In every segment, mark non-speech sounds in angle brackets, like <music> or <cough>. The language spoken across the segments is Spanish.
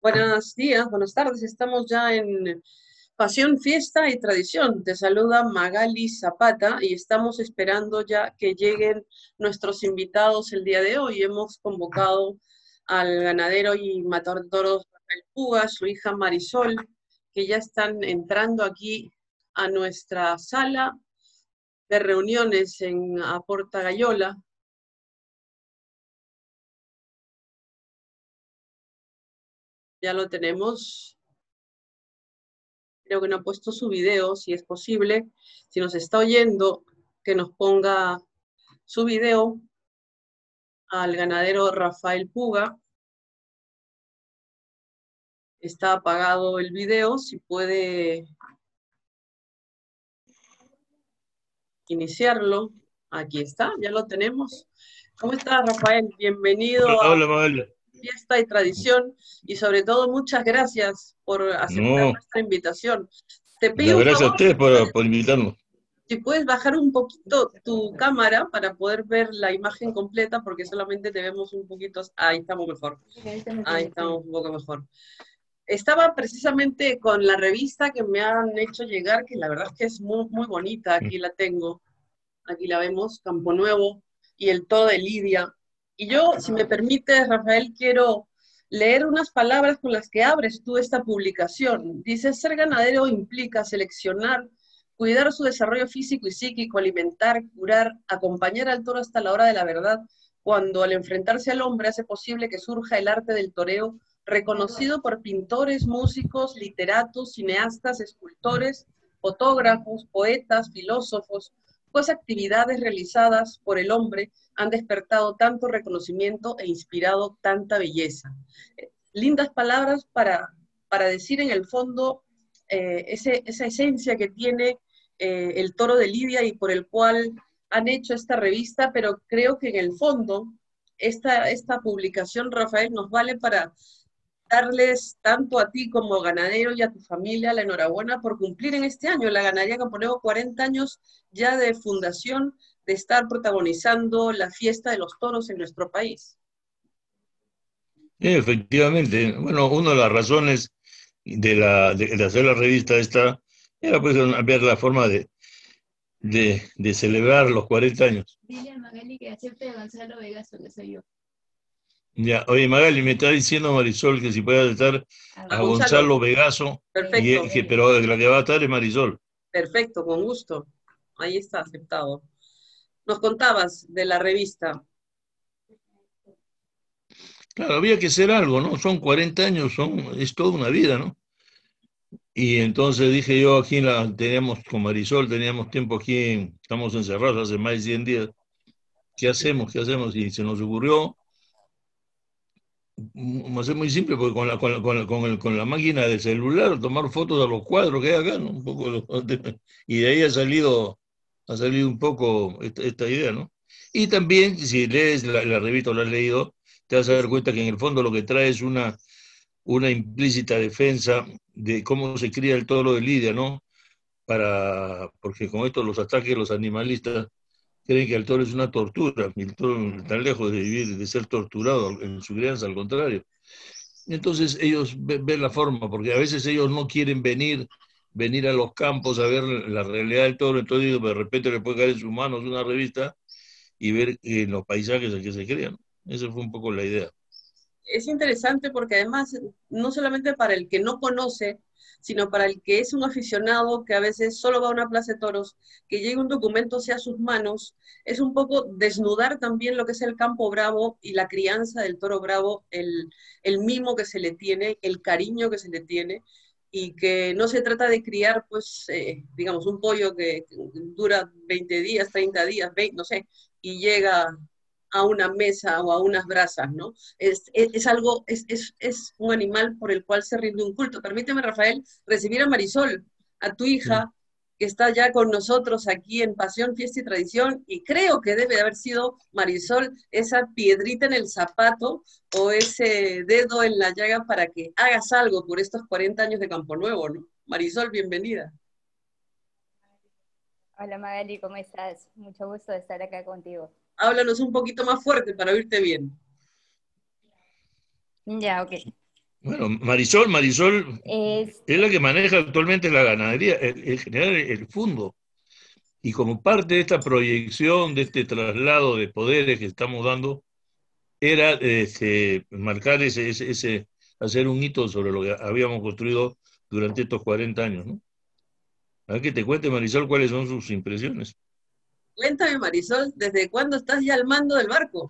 Buenos días, buenas tardes. Estamos ya en Pasión, Fiesta y Tradición. Te saluda Magali Zapata y estamos esperando ya que lleguen nuestros invitados el día de hoy. Hemos convocado al ganadero y matador de toros Rafael Puga, su hija Marisol, que ya están entrando aquí a nuestra sala de reuniones en Aporta Gallola ya lo tenemos. Creo que no ha puesto su video, si es posible. Si nos está oyendo, que nos ponga su video al ganadero Rafael Puga. Está apagado el video, si puede iniciarlo. Aquí está, ya lo tenemos. ¿Cómo estás, Rafael? Bienvenido. Hola, fiesta y tradición y sobre todo muchas gracias por aceptar nuestra invitación. Te pido gracias a ustedes por, por invitarnos. Si puedes bajar un poquito tu cámara para poder ver la imagen completa, porque solamente te vemos un poquito. Ahí estamos mejor. Ahí estamos un poco mejor. Estaba precisamente con la revista que me han hecho llegar, que la verdad es que es muy, muy bonita. Aquí la tengo. Aquí la vemos, Campo Nuevo y el todo de Lidia. Y yo, si me permite, Rafael, quiero leer unas palabras con las que abres tú esta publicación. Dice, ser ganadero implica seleccionar, cuidar su desarrollo físico y psíquico, alimentar, curar, acompañar al toro hasta la hora de la verdad, cuando al enfrentarse al hombre hace posible que surja el arte del toreo, reconocido por pintores, músicos, literatos, cineastas, escultores, fotógrafos, poetas, filósofos, pues actividades realizadas por el hombre han despertado tanto reconocimiento e inspirado tanta belleza. lindas palabras para, para decir en el fondo eh, esa esencia que tiene eh, el toro de Lidia y por el cual han hecho esta revista, pero creo que en el fondo esta, esta publicación, Rafael, nos vale para darles tanto a ti como ganadero y a tu familia la enhorabuena por cumplir en este año la ganadería Camponeo 40 años ya de fundación, de estar protagonizando la fiesta de los toros en nuestro país. efectivamente. Bueno, una de las razones de, la, de, hacer la revista esta era pues ver la forma de, de, de celebrar los 40 años. Dile a Magali que acepte a Gonzalo Vegas, que soy yo. Ya, oye Magali, me está diciendo Marisol que si puede estar a, Gonzalo, Vegaso, Perfecto. pero la que va a estar es Marisol. Perfecto, con gusto. Ahí está aceptado. Nos contabas de la revista. Claro, había que hacer algo, ¿no? Son 40 años, son, es toda una vida, ¿no? Y entonces dije yo, aquí la, teníamos con Marisol, teníamos tiempo aquí, estamos encerrados hace más de 100 días. ¿Qué hacemos? ¿Qué hacemos? Y se nos ocurrió es muy simple, porque con la, con, la, con, el, con, la máquina de celular, tomar fotos de los cuadros que hay acá, ¿no? Un poco, <laughs> y de ahí ha salido, ha salido un poco esta, idea, ¿no? Y también, si lees la, revista o la has leído, te vas a dar cuenta que en el fondo lo que trae es una, una implícita defensa de cómo se cría el toro de Lidia, ¿no? Para, porque con esto los ataques los animalistas creen que el toro es una tortura, el toro está lejos de vivir, de ser torturado en su crianza, al contrario. Entonces ellos ven, la forma, porque a veces ellos no quieren venir, venir a los campos a ver la realidad del toro, entonces de repente le puede caer en sus manos una revista y ver en los paisajes en que se crean. Esa fue un poco la idea. Es interesante porque además, no solamente para el que no conoce sino para el que es un aficionado que a veces solo va a una plaza de toros, que llegue un documento sea a sus manos, es un poco desnudar también lo que es el campo bravo y la crianza del toro bravo, el, el mimo que se le tiene, el cariño que se le tiene, y que no se trata de criar, pues, eh, digamos, un pollo que dura 20 días, 30 días, 20, no sé, y llega a una mesa o a unas brasas, ¿no? Es, es, algo, es, es, un animal por el cual se rinde un culto. Permíteme, Rafael, recibir a Marisol, a tu hija, que está ya con nosotros aquí en Pasión, Fiesta y Tradición, y creo que debe haber sido Marisol esa piedrita en el zapato o ese dedo en la llaga para que hagas algo por estos 40 años de Campo Nuevo, ¿no? Marisol, bienvenida. Hola Magali, ¿cómo estás? Mucho gusto de estar acá contigo háblanos un poquito más fuerte para oírte bien. Ya, ok. Bueno, Marisol, Marisol es, la que maneja actualmente la ganadería, el, general el fondo. Y como parte de esta proyección, de este traslado de poderes que estamos dando, era este, marcar ese, ese, hacer un hito sobre lo que habíamos construido durante estos 40 años. ¿no? A ver que te cuente, Marisol, cuáles son sus impresiones. Cuéntame, Marisol, ¿desde cuándo estás ya al mando del barco?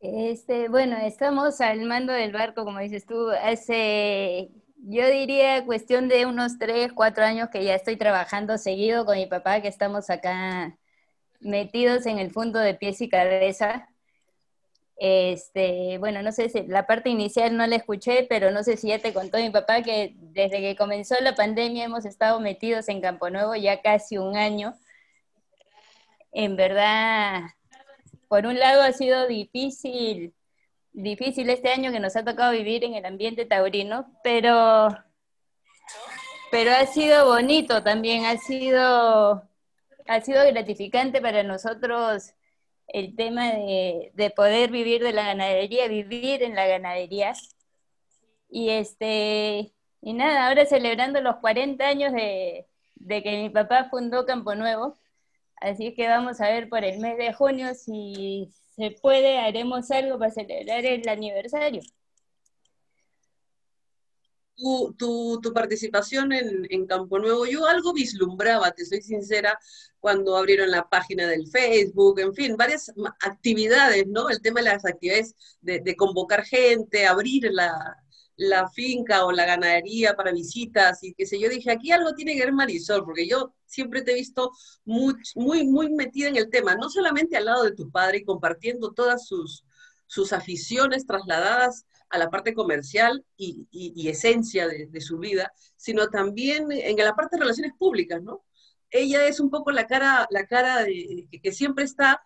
Este, bueno, estamos al mando del barco, como dices tú, hace, yo diría, cuestión de unos tres, cuatro años que ya estoy trabajando seguido con mi papá, que estamos acá metidos en el fondo de pies y cabeza. Este, bueno, no sé si la parte inicial no la escuché, pero no sé si ya te contó mi papá que desde que comenzó la pandemia hemos estado metidos en Campo Nuevo ya casi un año. En verdad, por un lado ha sido difícil, difícil este año que nos ha tocado vivir en el ambiente taurino, pero, pero ha sido bonito también, ha sido, ha sido gratificante para nosotros el tema de, de poder vivir de la ganadería, vivir en la ganadería. Y este, y nada, ahora celebrando los 40 años de, de que mi papá fundó Campo Nuevo, Así que vamos a ver por el mes de junio si se puede, haremos algo para celebrar el aniversario. Tu, tu, participación en, en, Campo Nuevo, yo algo vislumbraba, te soy sincera, cuando abrieron la página del Facebook, en fin, varias actividades, ¿no? El tema de las actividades de, convocar gente, abrir la, la finca o la ganadería para visitas y qué sé yo, dije, aquí algo tiene que ver Marisol, porque yo siempre te he visto muy, muy, muy metida en el tema, no solamente al lado de tu padre y compartiendo todas sus, sus aficiones trasladadas a la parte comercial y, y, esencia de, de, su vida, sino también en la parte de relaciones públicas, ¿no? Ella es un poco la cara, la cara de, que siempre está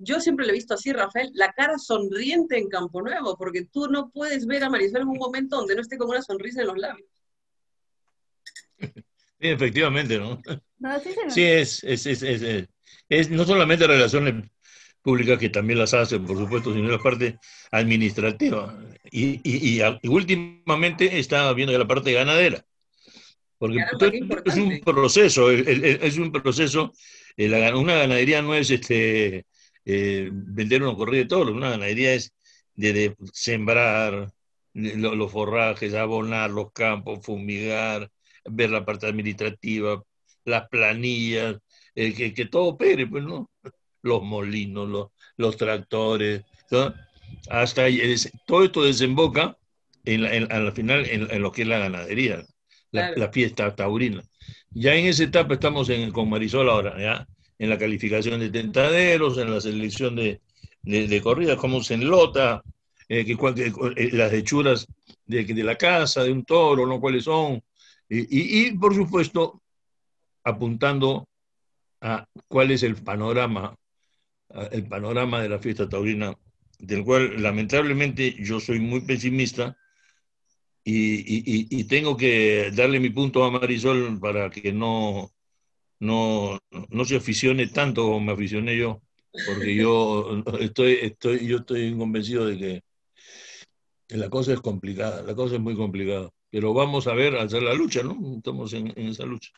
yo siempre le he visto así, Rafael, la cara sonriente en Campo Nuevo, porque tú no puedes ver a Marisol en un momento donde no esté con una sonrisa en los labios. <laughs> Sí, efectivamente, ¿no? sí, es, es, es, es, no solamente relaciones públicas que también las hacen, por supuesto, sino la parte administrativa. Y, y, y, últimamente está viendo la parte ganadera. Porque es un proceso, es un proceso una ganadería no es este, eh, vender una corrida de toros, una ganadería es de, sembrar los forrajes, abonar los campos, fumigar, ver la parte administrativa, las planillas, eh, que, todo opere, pues, ¿no? Los molinos, los, los tractores, hasta todo esto desemboca en la, en, final en, lo que es la ganadería, la fiesta taurina. Ya en esa etapa estamos en, con Marisol ahora, ¿ya? en la calificación de tentaderos, en la selección de, de, corridas, cómo se enlota, eh, que, eh, las hechuras de, de, la casa, de un toro, ¿no? cuáles son. Y, y, por supuesto, apuntando a cuál es el panorama, el panorama de la fiesta taurina, del cual lamentablemente yo soy muy pesimista y, y, tengo que darle mi punto a Marisol para que no, no, no se aficione tanto como me aficioné yo, porque yo <laughs> estoy, estoy, yo estoy convencido de que la cosa es complicada, la cosa es muy complicada. Pero vamos a ver, hacer la lucha, ¿no? Estamos en, en esa lucha.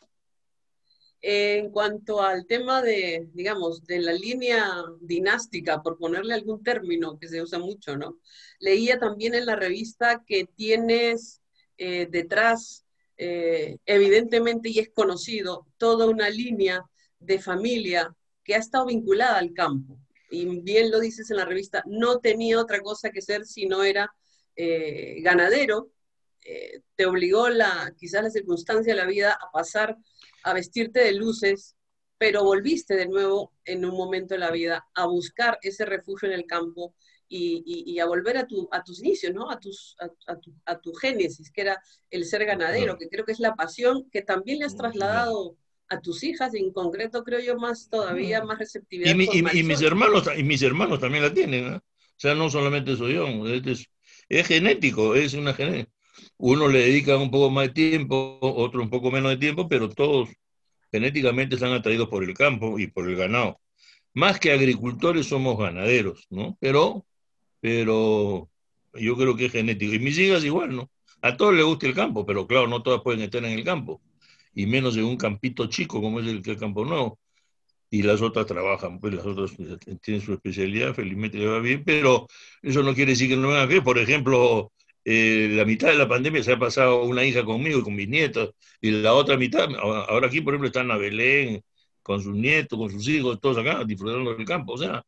En cuanto al tema de, digamos, de la línea dinástica, por ponerle algún término que se usa mucho, ¿no? Leía también en la revista que tienes eh, detrás, eh, evidentemente, y es conocido, toda una línea de familia que ha estado vinculada al campo. Y bien lo dices en la revista, no tenía otra cosa que ser si no era eh, ganadero. Te obligó la, quizás la circunstancia de la vida a pasar a vestirte de luces, pero volviste de nuevo en un momento de la vida a buscar ese refugio en el campo y, a volver a, tu, a tus inicios, ¿no? A, tus, a, tu, a tu génesis, que era el ser ganadero, que creo que es la pasión que también le has trasladado a tus hijas, en concreto creo yo más todavía, más receptividad. Y, mis hermanos, y mis hermanos también la tienen, O sea, no solamente soy yo, es, es genético, es una genética uno le dedica un poco más de tiempo, otro un poco menos de tiempo, pero todos genéticamente están atraídos por el campo y por el ganado. Más que agricultores somos ganaderos, ¿no? Pero, pero Yo creo que es genético. Y mis hijas igual, ¿no? A todos les gusta el campo, pero claro, no todas pueden estar en el campo. Y menos en un campito chico como es el, el Campo Nuevo. Y las otras trabajan, pues las otras tienen su especialidad, felizmente le va bien, pero eso no quiere decir que no van a ver. Por ejemplo, eh, la mitad de la pandemia se ha pasado una hija conmigo y con mis nietos, y la otra mitad, ahora aquí, por ejemplo, están a Belén, con sus nietos, con sus hijos, todos acá, disfrutando del campo. O sea,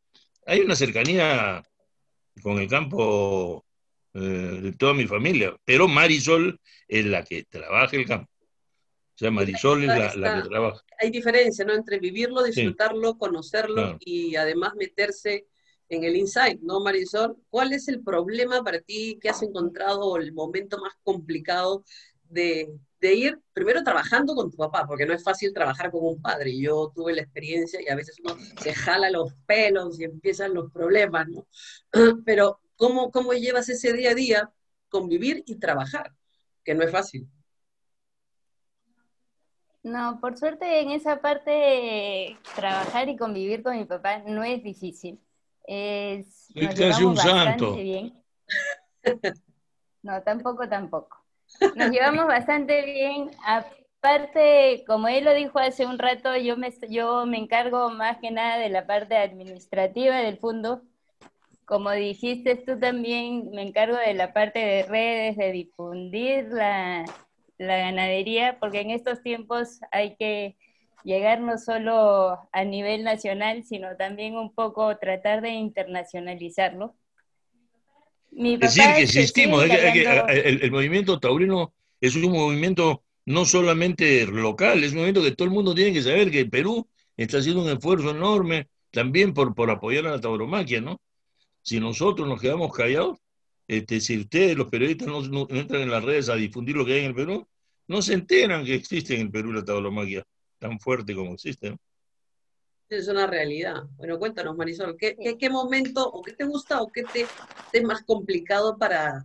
hay una cercanía con el campo eh, de toda mi familia, pero Marisol es la que trabaja el campo. O sea, Marisol es la, que trabaja. Hay diferencia, ¿no? Entre vivirlo, disfrutarlo, conocerlo y además meterse en el insight, ¿no, Marisol? ¿Cuál es el problema para ti que has encontrado el momento más complicado de, ir primero trabajando con tu papá? Porque no es fácil trabajar con un padre. Yo tuve la experiencia y a veces uno se jala los pelos y empiezan los problemas, ¿no? <clears throat> Pero ¿cómo, cómo llevas ese día a día convivir y trabajar? Que no es fácil. No, por suerte en esa parte trabajar y convivir con mi papá no es difícil es, nos casi un santo. Bien. <laughs> No, tampoco, tampoco. Nos llevamos bastante bien. Aparte, como él lo dijo hace un rato, yo me, yo me encargo más que nada de la parte administrativa del fondo. Como dijiste tú también, me encargo de la parte de redes, de difundir la, la ganadería, porque en estos tiempos hay que llegar no solo a nivel nacional, sino también un poco tratar de internacionalizarlo. es decir, que existimos, el, movimiento taurino es un movimiento no solamente local, es un movimiento que todo el mundo tiene que saber que Perú está haciendo un esfuerzo enorme también por, por apoyar a la tauromaquia, ¿no? Si nosotros nos quedamos callados, este, si ustedes, los periodistas, no, no, entran en las redes a difundir lo que hay en el Perú, no se enteran que existe en el Perú la tauromaquia tan fuerte como existe. Es una realidad. Bueno, cuéntanos, Marisol, ¿qué, qué, momento o qué te gusta o qué te, es más complicado para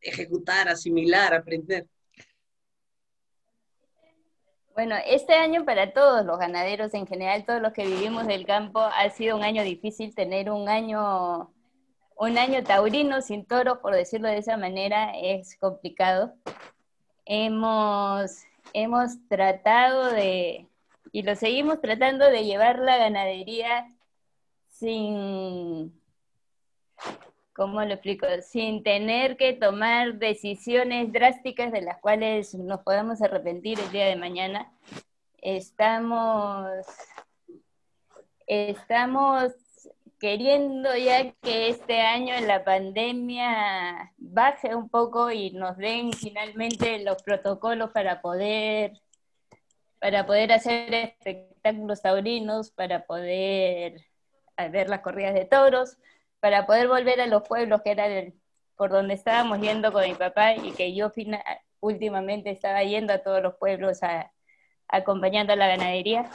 ejecutar, asimilar, aprender? Bueno, este año para todos los ganaderos en general, todos los que vivimos del campo, ha sido un año difícil tener un año, un año taurino sin toros, por decirlo de esa manera, es complicado. Hemos hemos tratado de, y lo seguimos tratando de llevar la ganadería sin, ¿cómo lo explico? Sin tener que tomar decisiones drásticas de las cuales nos podamos arrepentir el día de mañana. Estamos, estamos queriendo ya que este año la pandemia baje un poco y nos den finalmente los protocolos para poder para poder hacer espectáculos taurinos, para poder ver las corridas de toros, para poder volver a los pueblos que era por donde estábamos yendo con mi papá y que yo últimamente estaba yendo a todos los pueblos acompañando a la ganadería.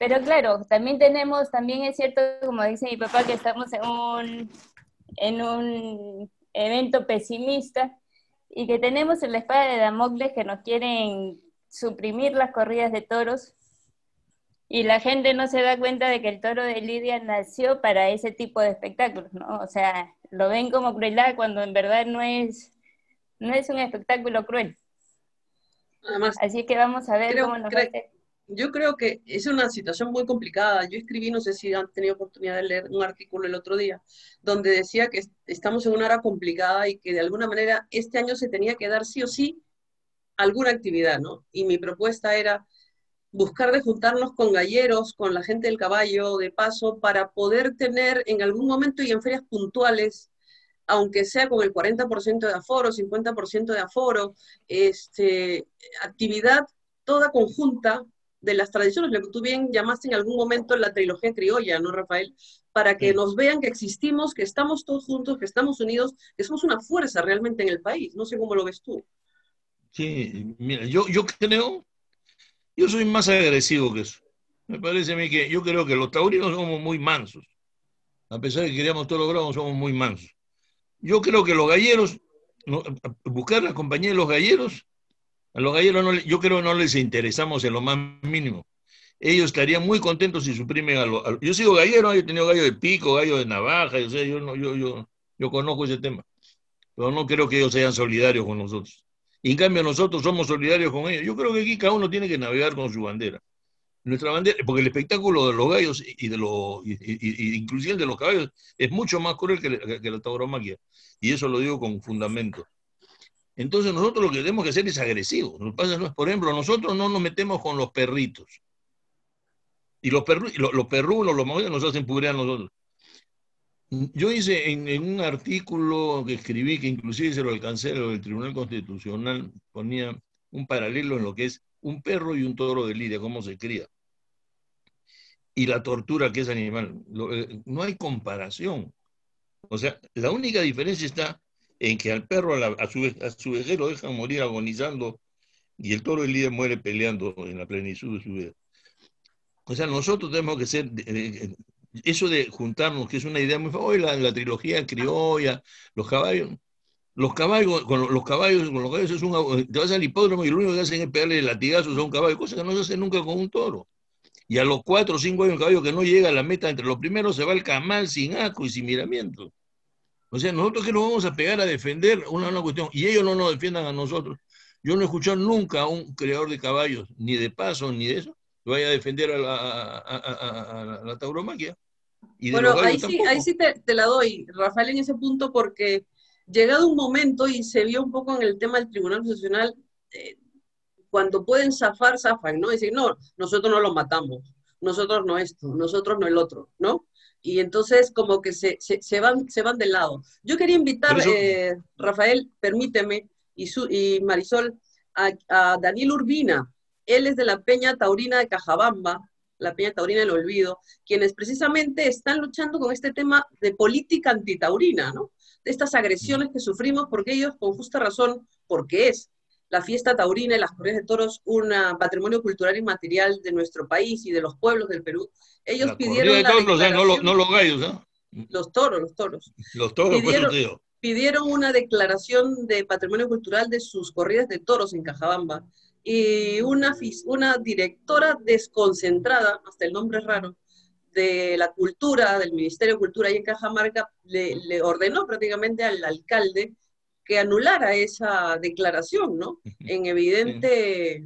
Pero claro, también tenemos, también es cierto, como dice mi papá, que estamos en un, en un evento pesimista y que tenemos en la espada de Damocles que nos quieren suprimir las corridas de toros y la gente no se da cuenta de que el toro de Lidia nació para ese tipo de espectáculos, ¿no? O sea, lo ven como crueldad cuando en verdad no es, no es un espectáculo cruel. Así que vamos a ver cómo nos va a hacer yo creo que es una situación muy complicada. Yo escribí, no sé si han tenido oportunidad de leer un artículo el otro día, donde decía que estamos en una hora complicada y que de alguna manera este año se tenía que dar sí o sí alguna actividad, ¿no? Y mi propuesta era buscar de juntarnos con galleros, con la gente del caballo, de paso, para poder tener en algún momento y en ferias puntuales, aunque sea con el 40% de aforo, 50% de aforo, este, actividad toda conjunta de las tradiciones, lo que tú bien llamaste en algún momento la trilogía criolla, ¿no, Rafael? Para que nos vean que existimos, que estamos todos juntos, que estamos unidos, que somos una fuerza realmente en el país. No sé cómo lo ves tú. Sí, mira, yo, yo creo, yo soy más agresivo que eso. Me parece a mí que yo creo que los taurinos somos muy mansos. A pesar de que queríamos todo logrado, somos muy mansos. Yo creo que los galleros, buscar la compañía de los galleros a los galleros no, yo creo que no les interesamos en lo más mínimo. Ellos estarían muy contentos si suprimen a los... Yo sigo gallero, yo he tenido gallo de pico, gallo de navaja, yo, yo, no, yo, yo Yo conozco ese tema. Pero no creo que ellos sean solidarios con nosotros. Y en cambio nosotros somos solidarios con ellos. Yo creo que aquí cada uno tiene que navegar con su bandera. Nuestra bandera, porque el espectáculo de los gallos y de los, y, inclusive el de los caballos es mucho más cruel que, que la tauromaquia. Y eso lo digo con fundamento. Entonces nosotros lo que tenemos que hacer es agresivo. por ejemplo, nosotros no nos metemos con los perritos. Y los, perru, los, los los nos hacen pudrir a nosotros. Yo hice en, un artículo que escribí, que inclusive se lo alcancé del Tribunal Constitucional, ponía un paralelo en lo que es un perro y un toro de lidia, cómo se cría. Y la tortura que es animal. Eh, no hay comparación. O sea, la única diferencia está en que al perro a, su, a su vejez lo dejan morir agonizando y el toro de lidia muere peleando en la plenitud de su vida. O sea, nosotros tenemos que ser, eso de juntarnos, que es una idea muy famosa, la, trilogía criolla, los caballos, los caballos, con los caballos, con los caballos es un, te vas al hipódromo y lo único que hacen es pegarle latigazos a un caballo, cosa que no se hace nunca con un toro. Y a los cuatro o cinco años un caballo que no llega a la meta entre los primeros se va al camal sin asco y sin miramiento. O sea, nosotros que nos vamos a pegar a defender una, una cuestión y ellos no nos defiendan a nosotros. Yo no he escuchado nunca a un creador de caballos, ni de paso, ni de eso, vaya a defender a la, tauromaquia. bueno, ahí sí, ahí sí te, la doy, Rafael, en ese punto, porque llegado un momento, y se vio un poco en el tema del Tribunal Constitucional, eh, cuando pueden zafar, zafan, ¿no? Decir, no, nosotros no lo matamos, nosotros no esto, nosotros no el otro, ¿no? Y entonces como que se, se, van, se van de lado. Yo quería invitar, eh, Rafael, permíteme, y, su, y Marisol, a, a Daniel Urbina, él es de la Peña Taurina de Cajabamba, la Peña Taurina del Olvido, quienes precisamente están luchando con este tema de política antitaurina, ¿no? De estas agresiones que sufrimos, porque ellos, con justa razón, porque es la fiesta taurina y las corridas de toros un patrimonio cultural y material de nuestro país y de los pueblos del Perú, ellos pidieron... De toros, ¿eh? no, los gallos, ¿eh? Los toros, los toros. Los toros, pidieron, pidieron una declaración de patrimonio cultural de sus corridas de toros en Cajabamba y una, una directora desconcentrada, hasta el nombre es raro, de la cultura, del Ministerio de Cultura ahí en Cajamarca, le, le, ordenó prácticamente al alcalde que anulara esa declaración, ¿no? En evidente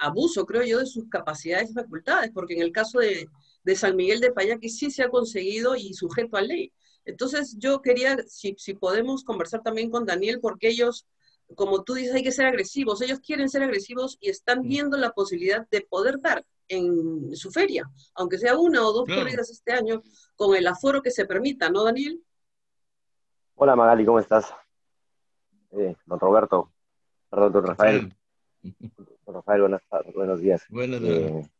abuso, creo yo, de sus capacidades y facultades, porque en el caso de, de San Miguel de Payaqui sí se ha conseguido y sujeto a ley. Entonces yo quería, si, si podemos conversar también con Daniel, porque ellos como tú dices, hay que ser agresivos. Ellos quieren ser agresivos y están viendo la posibilidad de poder dar en su feria, aunque sea una o dos corridas este año, con el aforo que se permita, ¿no, Daniel? Hola Magali, ¿cómo estás? Eh, don Roberto, perdón, don Rafael. Don Rafael, buenas, buenos días. Buenos días. Eh,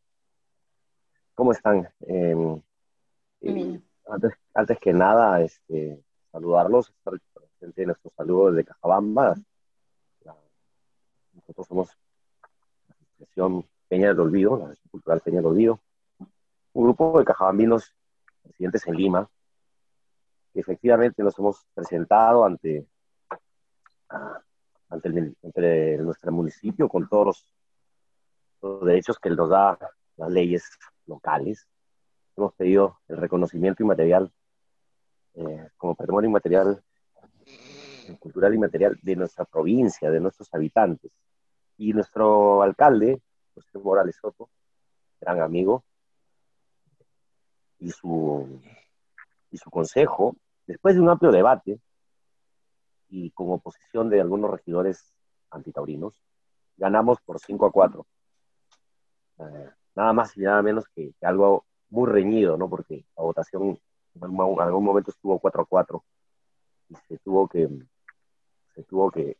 ¿Cómo están? Eh, antes, antes, que nada, este, saludarlos, presente nuestros saludos de Cajabamba, nosotros somos la Asociación Peña del Olvido, la Asociación Cultural Peña del Olvido, un grupo de cajabambinos residentes en Lima, que efectivamente nos hemos presentado ante, ah, ante, nuestro municipio con todos los, derechos que nos da las leyes locales. Hemos pedido el reconocimiento inmaterial eh, como patrimonio inmaterial, cultural y material de nuestra provincia, de nuestros habitantes. Y nuestro alcalde, José Morales Soto, gran amigo, y su, y su consejo, después de un amplio debate y con oposición de algunos regidores antitaurinos, ganamos por 5 a 4. Eh, nada más y nada menos que, algo muy reñido, ¿no? Porque la votación en algún momento estuvo 4 a 4 y se tuvo que, se tuvo que,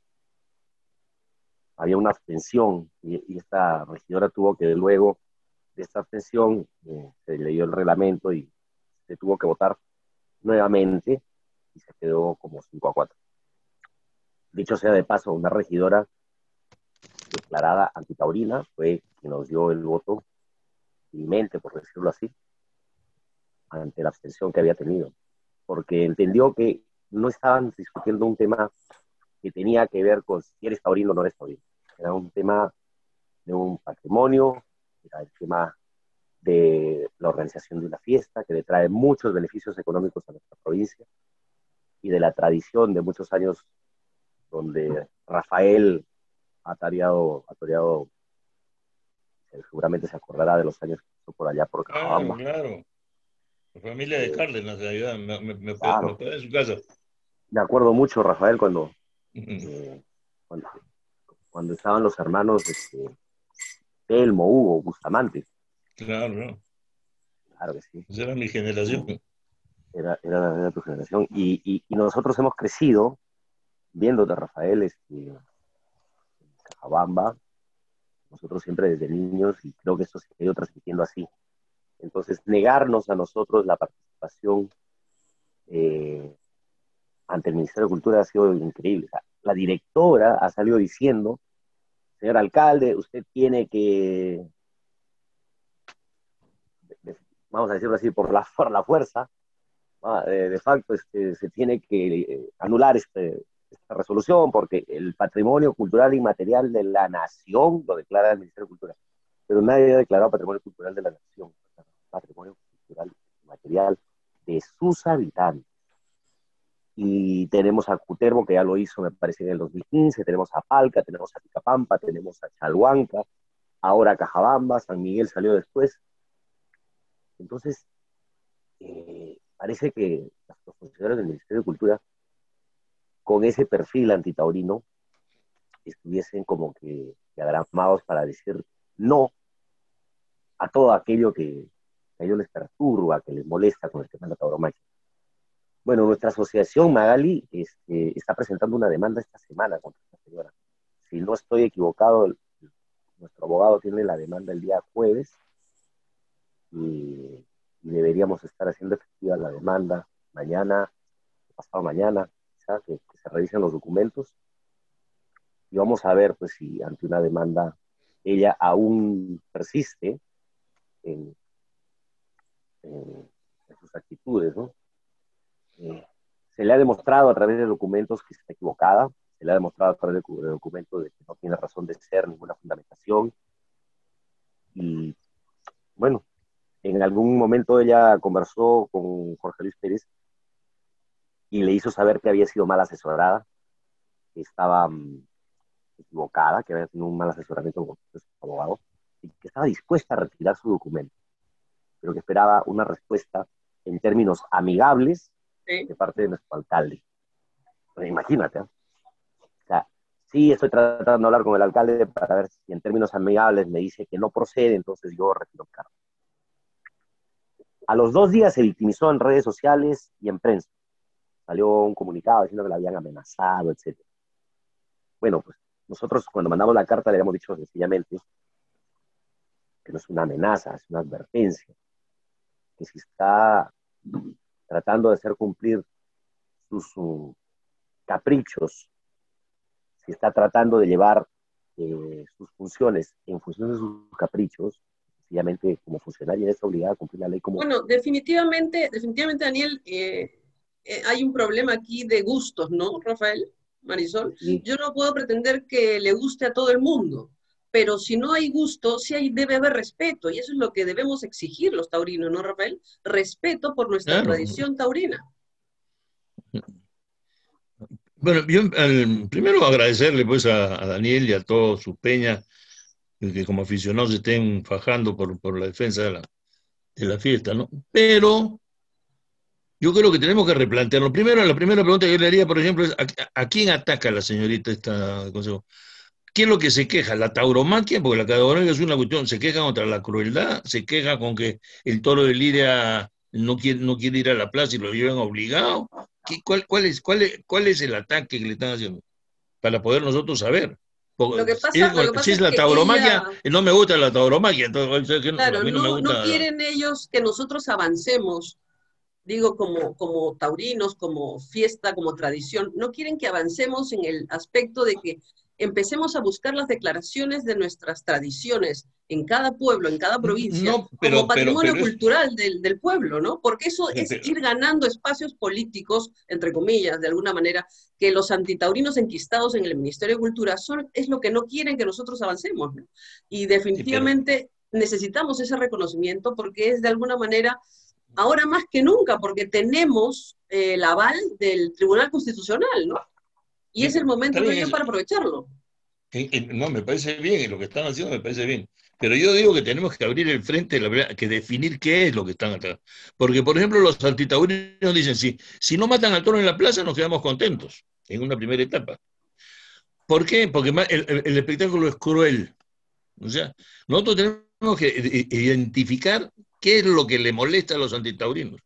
había una abstención y, esta regidora tuvo que luego de esta abstención eh, se leyó el reglamento y se tuvo que votar nuevamente y se quedó como 5 a 4. Dicho sea de paso, una regidora declarada antitaurina fue quien nos dio el voto mente, por decirlo así, ante la abstención que había tenido, porque entendió que no estaban discutiendo un tema que tenía que ver con si eres taurino o no eres taurino. Era un tema de un patrimonio, era el tema de la organización de una fiesta que le trae muchos beneficios económicos a nuestra provincia. y de la tradición de muchos años donde Rafael ha tareado, ha tareado seguramente se acordará de los años que pasó por allá por Cajabamba. Claro, La familia de Cárdenas, me, me, me, me en su casa. Me acuerdo mucho, Rafael, cuando, eh, cuando, estaban los hermanos este, Telmo, Hugo, Bustamante. Claro, ¿no? Claro que sí. Esa era mi generación. Era, era, tu generación. Y, y, y, nosotros hemos crecido viéndote, Rafael, este, en Cajabamba, nosotros siempre desde niños, y creo que esto se ha ido transmitiendo así. Entonces, negarnos a nosotros la participación eh, ante el Ministerio de Cultura ha sido increíble. la directora ha salido diciendo, señor alcalde, usted tiene que, vamos a decirlo así, por la, fuerza, de, facto este, se tiene que eh, anular este, esta resolución porque el patrimonio cultural inmaterial de la nación lo declara el Ministerio de Cultura, pero nadie ha declarado patrimonio cultural de la nación, patrimonio cultural inmaterial de sus habitantes. Y tenemos a Cutervo, que ya lo hizo, me parece, en el 2015, tenemos a Palca, tenemos a Ticapampa, tenemos a Chalhuanca, ahora Cajabamba, San Miguel salió después. Entonces, eh, parece que los funcionarios del Ministerio de Cultura ese perfil antitaurino estuviesen como que diagramados para decir no a todo aquello que, a ellos les perturba, que les molesta con el tema de la tauromaquia. Bueno, nuestra asociación Magali este, está presentando una demanda esta semana contra esta señora. Si no estoy equivocado, nuestro abogado tiene la demanda el día jueves y deberíamos estar haciendo efectiva la demanda mañana, pasado mañana, que, se revisen los documentos y vamos a ver pues si ante una demanda ella aún persiste en, sus actitudes, ¿no? Eh, se le ha demostrado a través de documentos que está equivocada, se le ha demostrado a través de, documentos de que no tiene razón de ser, ninguna fundamentación. Y bueno, en algún momento ella conversó con Jorge Luis Pérez y le hizo saber que había sido mal asesorada, que estaba mm, equivocada, que había tenido un mal asesoramiento con su abogado, y que estaba dispuesta a retirar su documento, pero que esperaba una respuesta en términos amigables de parte de nuestro alcalde. Pues imagínate. ¿eh? O sea, sí estoy tratando de hablar con el alcalde para ver si en términos amigables me dice que no procede, entonces yo retiro el cargo. A los dos días se victimizó en redes sociales y en prensa salió un comunicado diciendo que la habían amenazado, etc. Bueno, pues nosotros cuando mandamos la carta le habíamos dicho sencillamente que no es una amenaza, es una advertencia, que si está tratando de hacer cumplir sus caprichos, si está tratando de llevar eh, sus funciones en función de sus caprichos, sencillamente como funcionaria es obligada a cumplir la ley como... Bueno, definitivamente, definitivamente Daniel, eh, eh, hay un problema aquí de gustos, ¿no, Rafael? Marisol, yo no puedo pretender que le guste a todo el mundo, pero si no hay gusto, sí hay, debe haber respeto, y eso es lo que debemos exigir los taurinos, ¿no, Rafael? Respeto por nuestra tradición taurina. Bueno, yo primero agradecerle pues a, Daniel y a todos sus peñas que como aficionados estén fajando por, por la defensa de la, de la fiesta, ¿no? Pero yo creo que tenemos que replantearlo. Primero, la primera pregunta que yo le haría, por ejemplo, es ¿a, quién ataca la señorita esta consejo? ¿Qué es lo que se queja? ¿La tauromaquia? Porque la tauromaquia es una cuestión, se queja contra la crueldad, se queja con que el toro de Lidia no quiere, no quiere ir a la plaza y lo llevan obligado. cuál, cuál, es, cuál, es, ¿Cuál es el ataque que le están haciendo? Para poder nosotros saber. Lo que pasa, si es, la tauromaquia, no me gusta la tauromaquia, entonces claro, no, no quieren ellos que nosotros avancemos digo como, como taurinos, como fiesta, como tradición, no quieren que avancemos en el aspecto de que empecemos a buscar las declaraciones de nuestras tradiciones en cada pueblo, en cada provincia, como patrimonio cultural del, del, pueblo, ¿no? Porque eso es ir ganando espacios políticos, entre comillas, de alguna manera, que los antitaurinos enquistados en el Ministerio de Cultura son, es lo que no quieren que nosotros avancemos, ¿no? Y definitivamente necesitamos ese reconocimiento porque es de alguna manera ahora más que nunca, porque tenemos eh, el aval del Tribunal Constitucional, ¿no? Y es el momento también para aprovecharlo. No, me parece bien, lo que están haciendo me parece bien. Pero yo digo que tenemos que abrir el frente, que definir qué es lo que están atrás. Porque, por ejemplo, los antitaurinos dicen, si, si no matan al toro en la plaza, nos quedamos contentos, en una primera etapa. ¿Por qué? Porque el, espectáculo es cruel. O sea, nosotros tenemos que identificar qué es lo que le molesta a los antitaurinos.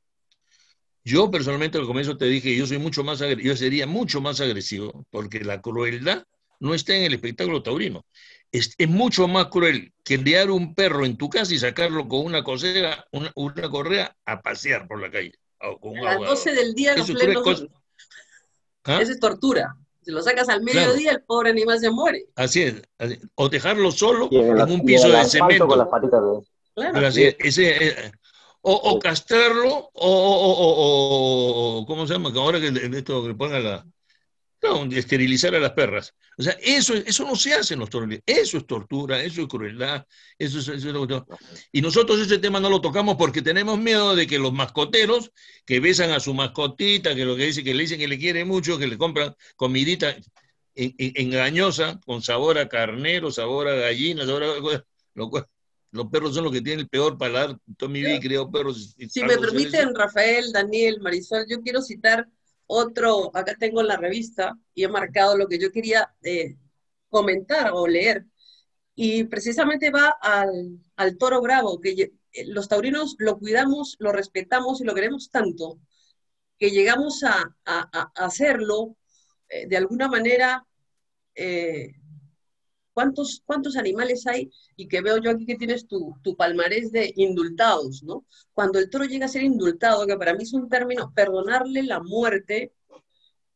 Yo personalmente al comienzo te dije, yo soy mucho más yo sería mucho más agresivo, porque la crueldad no está en el espectáculo taurino. Es, mucho más cruel criar un perro en tu casa y sacarlo con una, cosera, una, correa a pasear por la calle. a las 12 del día, Eso, ¿Ah? es tortura. Si lo sacas al mediodía, el pobre animal se muere. Así es. O dejarlo solo en, un piso de cemento. Claro. ese, o, castrarlo, o, ¿cómo se llama? Ahora que esto que le pongan la... No, esterilizar a las perras. O sea, eso, eso no se hace en los toros. Eso es tortura, eso es crueldad, eso es, Y nosotros ese tema no lo tocamos porque tenemos miedo de que los mascoteros que besan a su mascotita, que lo que dice que le dicen que le quiere mucho, que le compran comidita engañosa, con sabor a carnero, sabor a gallina, sabor a... Lo cual, los perros son los que tienen el peor paladar. Toda mi vida he perros. Si me permiten, Rafael, Daniel, Marisol, yo quiero citar otro, acá tengo en la revista y he marcado lo que yo quería eh, comentar o leer. Y precisamente va al, al, toro bravo, que eh, los taurinos lo cuidamos, lo respetamos y lo queremos tanto, que llegamos a, a, hacerlo eh, de alguna manera ¿Cuántos, ¿Cuántos animales hay? Y que veo yo aquí que tienes tu, tu palmarés de indultados, ¿no? Cuando el toro llega a ser indultado, que para mí es un término, perdonarle la muerte,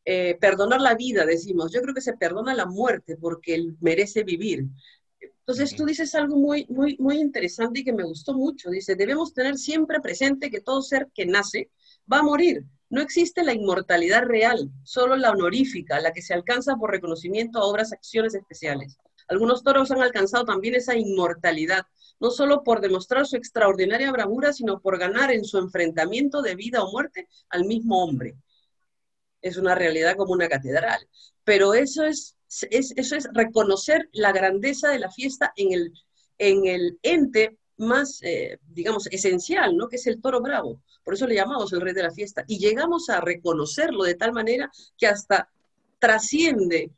eh, perdonar la vida, decimos. Yo creo que se perdona la muerte porque él merece vivir. Entonces tú dices algo muy, muy, muy interesante y que me gustó mucho. Dice, debemos tener siempre presente que todo ser que nace va a morir. No existe la inmortalidad real, solo la honorífica, la que se alcanza por reconocimiento a obras, acciones especiales. Algunos toros han alcanzado también esa inmortalidad, no solo por demostrar su extraordinaria bravura, sino por ganar en su enfrentamiento de vida o muerte al mismo hombre. Es una realidad como una catedral. Pero eso es, eso es reconocer la grandeza de la fiesta en el, en el ente más, eh, digamos, esencial, ¿no? Que es el toro bravo. Por eso le llamamos el rey de la fiesta. Y llegamos a reconocerlo de tal manera que hasta trasciende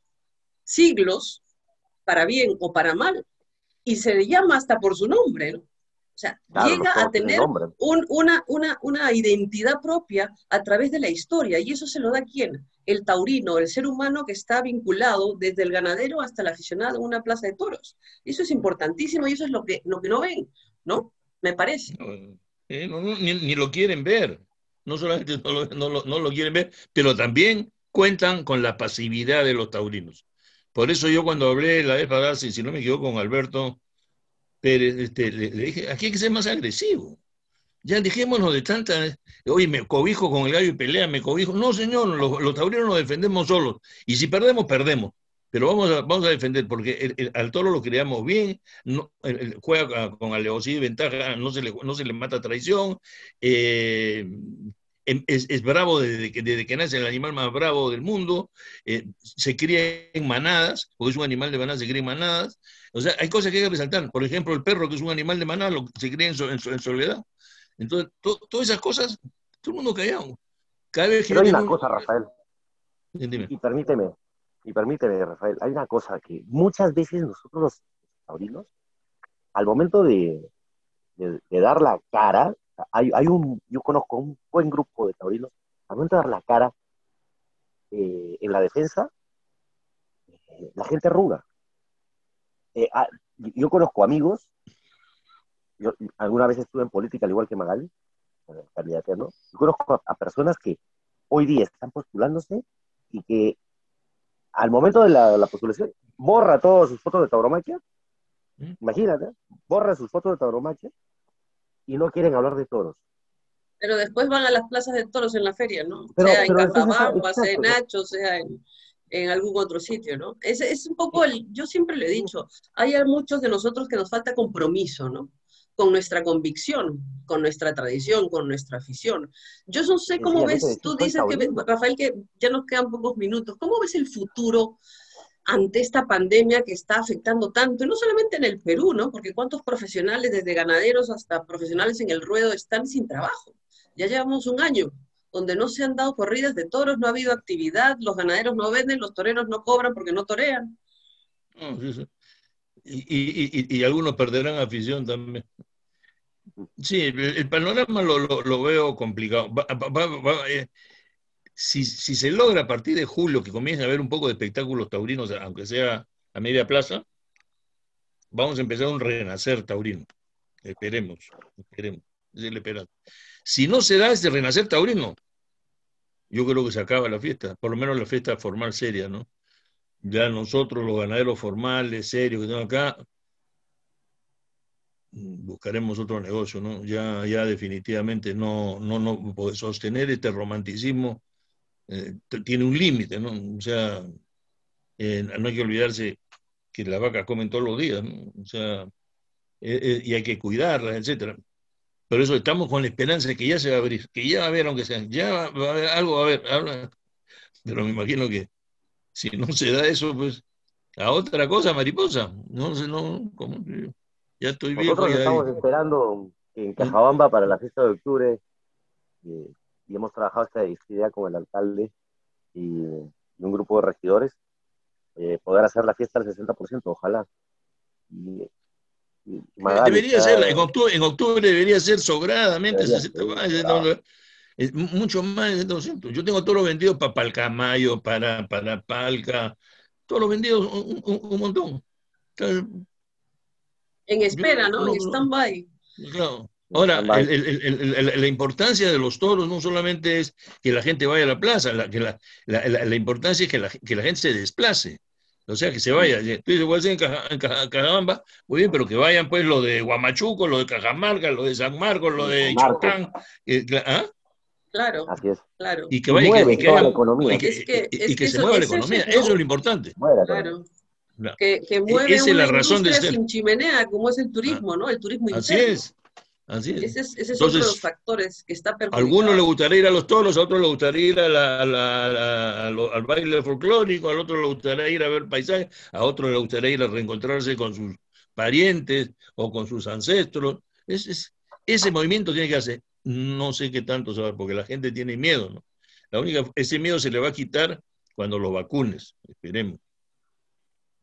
siglos para bien o para mal, y se le llama hasta por su nombre, ¿no? O sea, llega a tener una, una, una, identidad propia a través de la historia, y eso se lo da quién? El taurino, el ser humano que está vinculado desde el ganadero hasta el aficionado en una plaza de toros. Eso es importantísimo y eso es lo que, lo que no ven, ¿no? Me parece. Eh, ni, lo quieren ver, no solamente <laughs> no lo, no lo quieren ver, pero también cuentan con la pasividad de los taurinos. Por eso yo cuando hablé la vez pasada, si no me equivoco, con Alberto Pérez, este, le, dije, aquí hay que ser más agresivo. Ya dejémonos de tanta, oye, me cobijo con el gallo y pelea, me cobijo. No, señor, los, taurinos nos defendemos solos. Y si perdemos, perdemos. Pero vamos a, vamos a defender, porque al toro lo creamos bien, juega con alevosía y ventaja, no se le, no se le mata traición, eh, Em, es, bravo desde que, desde que, nace el animal más bravo del mundo, eh, se cría en manadas, porque es un animal de manada, se cría en manadas. O sea, hay cosas que hay que resaltar. Por ejemplo, el perro, que es un animal de manada, se cría en, en, soledad. Entonces, todas esas cosas, todo el mundo callado. Cada vez que Pero hay una cosa, Rafael. Y permíteme, y permíteme, Rafael, hay una cosa que muchas veces nosotros los taurinos, al momento de, de, de dar la cara, hay, hay, un, yo conozco un buen grupo de taurinos, al momento de dar la cara eh, en la defensa, eh, la gente arruga. Eh, ah, yo conozco amigos, yo alguna vez estuve en política, al igual que Magali, candidato, ¿no? Yo conozco a, personas que hoy día están postulándose y que al momento de la, la postulación borra todas sus fotos de tauromaquia, ¿Mm? imagínate, borra sus fotos de tauromaquia y no quieren hablar de toros. Pero después van a las plazas de toros en la feria, ¿no? sea en Cajabamba, sea en Nacho, sea en, algún otro sitio, ¿no? Es, es un poco, el, yo siempre lo he dicho, hay muchos de nosotros que nos falta compromiso, ¿no? con nuestra convicción, con nuestra tradición, con nuestra afición. Yo no sé cómo ves, tú dices que, Rafael, que ya nos quedan pocos minutos, ¿cómo ves el futuro ante esta pandemia que está afectando tanto, y no solamente en el Perú, ¿no? Porque cuántos profesionales, desde ganaderos hasta profesionales en el ruedo, están sin trabajo. Ya llevamos un año donde no se han dado corridas de toros, no ha habido actividad, los ganaderos no venden, los toreros no cobran porque no torean. Y, algunos perderán afición también. Sí, el, panorama lo, veo complicado. Eh, si, se logra a partir de julio que comience a haber un poco de espectáculos taurinos, aunque sea a media plaza, vamos a empezar un renacer taurino. Esperemos, esperemos. Si no se da ese renacer taurino, yo creo que se acaba la fiesta, por lo menos la fiesta formal seria, ¿no? Ya nosotros, los ganaderos formales, serios que estamos acá, buscaremos otro negocio, ¿no? Ya, ya definitivamente no, no, no sostener este romanticismo eh, tiene un límite, ¿no? O sea, eh, no hay que olvidarse que las vacas comen todos los días, ¿no? O sea, eh, y hay que cuidarlas, etcétera. Por eso estamos con la esperanza de que ya se va a abrir, que ya va a haber, aunque sea, ya va, a haber algo, va a haber, pero me imagino que si no se da eso, pues a otra cosa, mariposa. No sé, no, como ya estoy bien. Nosotros estamos esperando en Cajabamba para la fiesta de octubre y hemos trabajado esta idea con el alcalde y, un grupo de regidores, eh, poder hacer la fiesta al 60%, ojalá. debería ser, en octubre, en octubre debería ser sobradamente, mucho más de 200. Yo tengo todos los vendidos para Palcamayo, para, para Palca, todos los vendidos, un, montón. en espera, ¿no? En stand-by. Claro. Ahora, la importancia de los toros no solamente es que la gente vaya a la plaza, la, que la, importancia es que la, que la gente se desplace. O sea, que se vaya. Tú dices, voy a hacer en, Cajabamba, muy bien, pero que vayan pues lo de Guamachuco, lo de Cajamarca, lo de San Marcos, lo de Chocán. ¿ah? Claro, Así es. claro. Y que vaya y que, la economía. Y que, se mueva la economía. Eso, es lo importante. Claro. Que, que mueve Esa es la razón de ser. sin chimenea, como es el turismo, ¿no? El turismo interno. Así es. Así es. Ese es, ese es otro de los factores que está. A algunos les gustaría ir a los toros, a otros les gustaría ir a al baile folclórico, al otro le gustaría ir a ver paisajes, a otros le gustaría ir a reencontrarse con sus parientes o con sus ancestros. Es, ese movimiento tiene que hacer. No sé qué tanto saber, porque la gente tiene miedo, ¿no? La única, ese miedo se le va a quitar cuando lo vacunes, esperemos.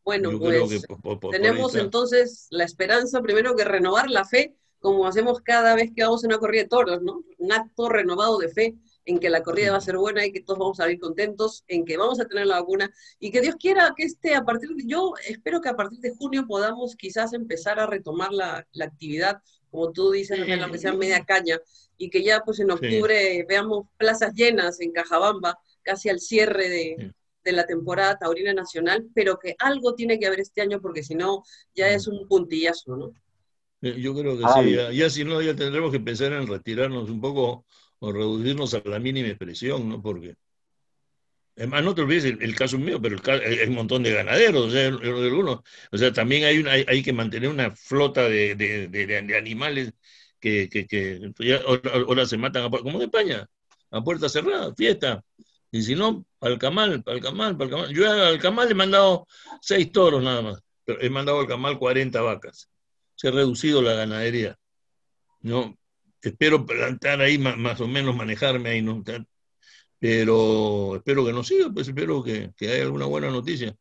Bueno, pues tenemos entonces la esperanza primero que renovar la fe como hacemos cada vez que vamos a una corrida de toros, ¿no? Un acto renovado de fe en que la corrida va a ser buena y que todos vamos a salir contentos, en que vamos a tener la vacuna y que Dios quiera que este a partir de, yo espero que a partir de junio podamos quizás empezar a retomar la, actividad, como tú dices, aunque sea media caña, y que ya pues en octubre veamos plazas llenas en Cajabamba, casi al cierre de, de la temporada taurina nacional, pero que algo tiene que haber este año porque si no ya es un puntillazo, ¿no? Eh, yo creo que sí, ya, si no, ya tendremos que pensar en retirarnos un poco o reducirnos a la mínima expresión, ¿no? Porque, además, no te olvides el, caso mío, pero hay un montón de ganaderos, o sea, o sea también hay, una, hay, que mantener una flota de, de, animales que, que, que ahora, se matan, a, como en España, a puerta cerrada, fiesta. Y si no, al camal, al camal, al camal. Yo al camal le he mandado seis toros nada más, pero he mandado al camal 40 vacas se ha reducido la ganadería. ¿no? Espero plantar ahí, más, o menos manejarme ahí, ¿no? pero espero que no siga, pues espero que, que haya alguna buena noticia.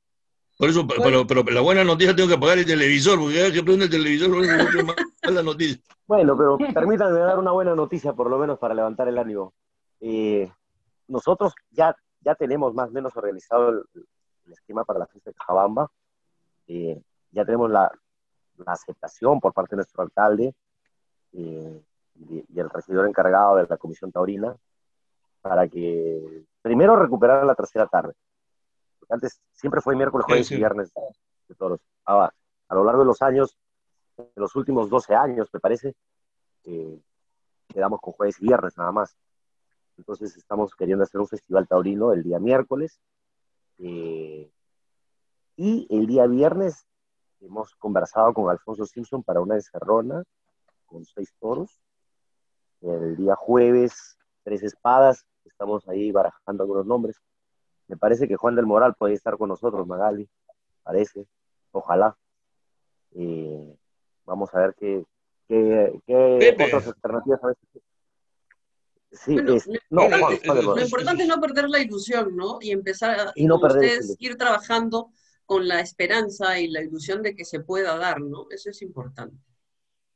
Por eso, pero, pero, la buena noticia tengo que apagar el televisor, porque cada que prende el televisor es <laughs> la noticia. Bueno, pero permítanme dar una buena noticia, por lo menos para levantar el ánimo. Eh, nosotros ya, ya tenemos más o menos organizado el, esquema para la fiesta de Cajabamba. Eh, ya tenemos la, la aceptación por parte de nuestro alcalde eh, y, el regidor encargado de la Comisión Taurina para que primero recuperar la tercera tarde. Porque antes siempre fue miércoles, jueves y viernes de toros. a lo largo de los años, de los últimos 12 años, me parece, eh, quedamos con jueves y viernes nada más. Entonces estamos queriendo hacer un festival taurino el día miércoles. Eh, y el día viernes hemos conversado con Alfonso Simpson para una encerrona con seis toros. El día jueves, tres espadas. Estamos ahí barajando algunos nombres. Me parece que Juan del Moral puede estar con nosotros, Magali. Parece. Ojalá. Eh, vamos a ver qué, qué, qué otras alternativas a veces Sí, no, lo importante es no perder la ilusión, ¿no? Y empezar a y ustedes ir trabajando con la esperanza y la ilusión de que se pueda dar, ¿no? Eso es importante.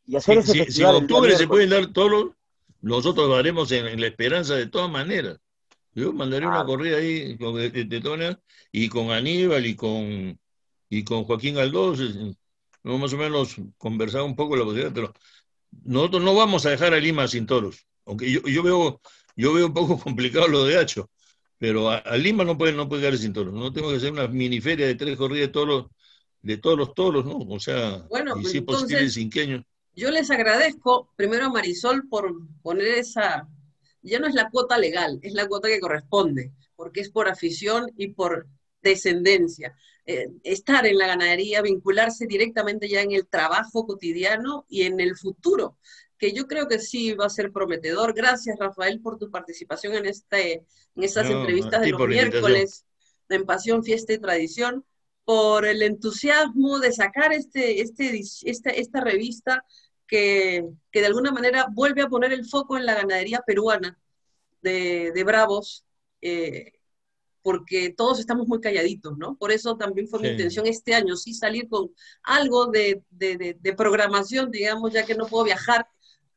Y hacer si, en octubre se pueden dar todos, nosotros lo haremos en, la esperanza de todas maneras. Yo mandaré una corrida ahí con, de, y con Aníbal y con, y con Joaquín Aldós, más o menos conversar un poco la posibilidad, pero nosotros no vamos a dejar a Lima sin toros. Aunque yo, yo, veo, yo veo un poco <laughs> complicado lo de Hacho, pero a, Lima no puede, no puede quedar sin toros. No tengo que hacer una mini feria de tres corridas de toros, de todos los toros, ¿no? O sea, bueno, y si es posible cinqueño. Yo les agradezco primero a Marisol por poner esa, ya no es la cuota legal, es la cuota que corresponde, porque es por afición y por descendencia. Eh, estar en la ganadería, vincularse directamente ya en el trabajo cotidiano y en el futuro que yo creo que sí va a ser prometedor. Gracias, Rafael, por tu participación en, este, en estas entrevistas de los miércoles en Pasión, Fiesta y Tradición, por el entusiasmo de sacar este, este, esta, revista que, de alguna manera vuelve a poner el foco en la ganadería peruana de, Bravos. Eh, porque todos estamos muy calladitos, ¿no? Por eso también fue mi intención este año, sí salir con algo de, de, programación, digamos, ya que no puedo viajar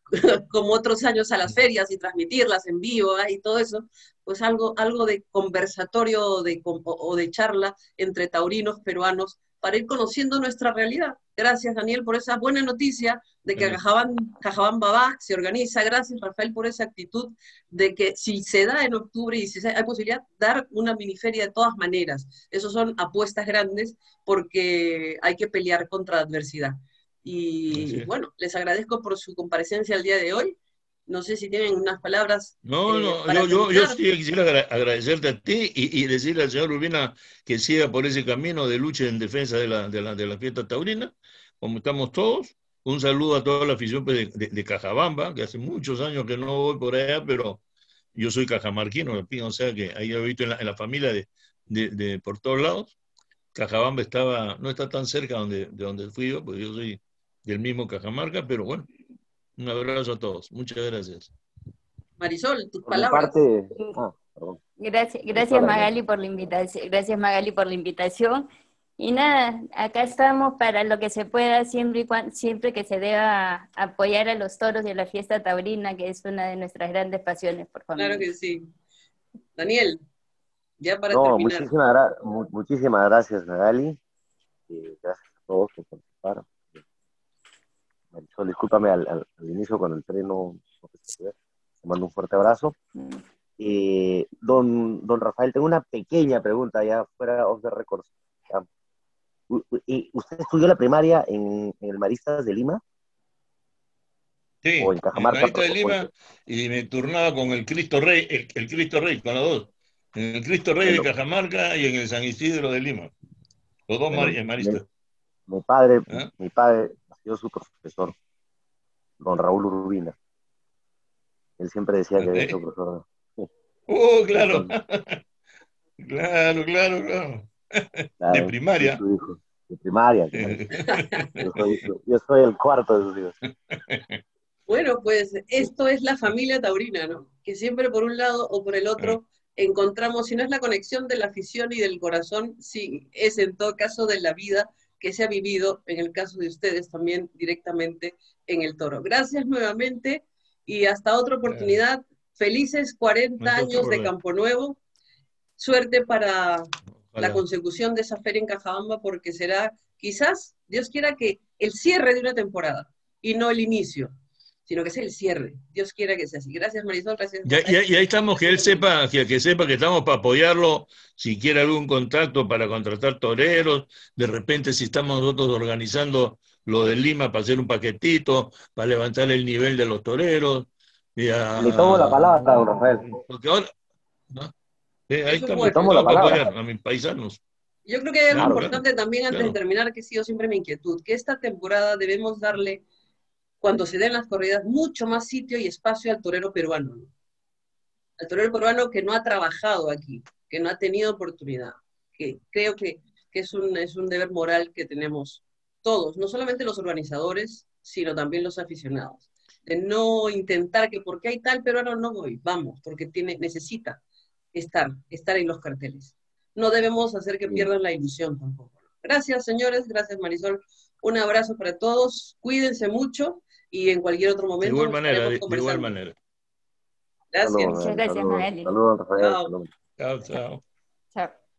<laughs> como otros años a las ferias y transmitirlas en vivo y todo eso, pues algo, algo de conversatorio de, o de charla entre taurinos peruanos para ir conociendo nuestra realidad. Gracias, Daniel, por esa buena noticia de que Cajabán, Cajabán Babá se organiza. Gracias, Rafael, por esa actitud de que si se da en octubre y si hay posibilidad, dar una miniferia de todas maneras. Esos son apuestas grandes porque hay que pelear contra la adversidad. Y bueno, les agradezco por su comparecencia el día de hoy. No sé si tienen unas palabras. No, no, eh, yo, yo, sí quisiera agradecerte a ti y, decirle al señor Urbina que siga por ese camino de lucha en defensa de la, de la, de la fiesta taurina, como estamos todos. Un saludo a toda la afición pues, de, Cajabamba, que hace muchos años que no voy por allá, pero yo soy cajamarquino, o sea que ahí he visto en la, en la familia de, de, por todos lados. Cajabamba estaba, no está tan cerca donde, de donde fui yo, porque yo soy del mismo Cajamarca, pero bueno, un abrazo a todos. Muchas gracias. Marisol, tus palabras. Parte... Ah, gracias, gracias Magali por la invitación. Gracias Magali por la invitación. Y nada, acá estamos para lo que se pueda, siempre, y cuando, siempre que se deba apoyar a los toros y a la fiesta taurina, que es una de nuestras grandes pasiones, por favor. Claro que sí. Daniel, ya para terminar. Muchísimas, muchísimas gracias, Magali. Y gracias a todos por participar discúlpame al, inicio con el tren no, Te mando un fuerte abrazo. Mm. Eh, don, don Rafael, tengo una pequeña pregunta ya fuera of the records. ¿Usted estudió la primaria en, el Maristas de Lima? Sí, en Cajamarca. En Maristas de Lima y me turnaba con el Cristo Rey, el, Cristo Rey, con los dos. En el Cristo Rey de Cajamarca y en el San Isidro de Lima. Los dos maristas. Mi, padre, ¿Ah? mi padre yo su profesor, don Raúl Urbina. Él siempre decía que era su profesor. <laughs> ¡Oh, <laughs> claro! claro, claro, claro. de primaria. De primaria. <laughs> Yo soy, el cuarto de sus hijos. Bueno, pues esto es la familia taurina, ¿no? Que siempre por un lado o por el otro encontramos, si no es la conexión de la afición y del corazón, sí, es en todo caso de la vida que se ha vivido, en el caso de ustedes también directamente en el toro. Gracias nuevamente y hasta otra oportunidad. Felices 40 años de Campo Nuevo. Suerte para la consecución de esa feria en Cajabamba porque será quizás, Dios quiera que el cierre de una temporada y no el inicio sino que es el cierre. Dios quiera que sea así. Gracias, Marisol. Gracias. Y, ahí estamos, que él sepa, que, que, sepa que estamos para apoyarlo, si quiere algún contacto para contratar toreros, de repente si estamos nosotros organizando lo de Lima para hacer un paquetito, para levantar el nivel de los toreros. Le tomo la palabra, don Rafael. Porque ahora, ahí estamos para apoyar a mis paisanos. Yo creo que hay algo importante también antes de terminar, que ha sido siempre mi inquietud, que esta temporada debemos darle cuando se den las corridas, mucho más sitio y espacio al torero peruano. Al torero peruano que no ha trabajado aquí, que no ha tenido oportunidad, que creo que, es, un, es un deber moral que tenemos todos, no solamente los organizadores, sino también los aficionados. De no intentar que porque hay tal peruano no voy, vamos, porque tiene, necesita estar, estar en los carteles. No debemos hacer que pierdan la ilusión tampoco. Gracias, señores, gracias, Marisol. Un abrazo para todos, cuídense mucho y en cualquier otro momento. De igual manera, de, igual manera. Gracias. Muchas gracias, Saludos, Rafael. Chao, chao. Chao.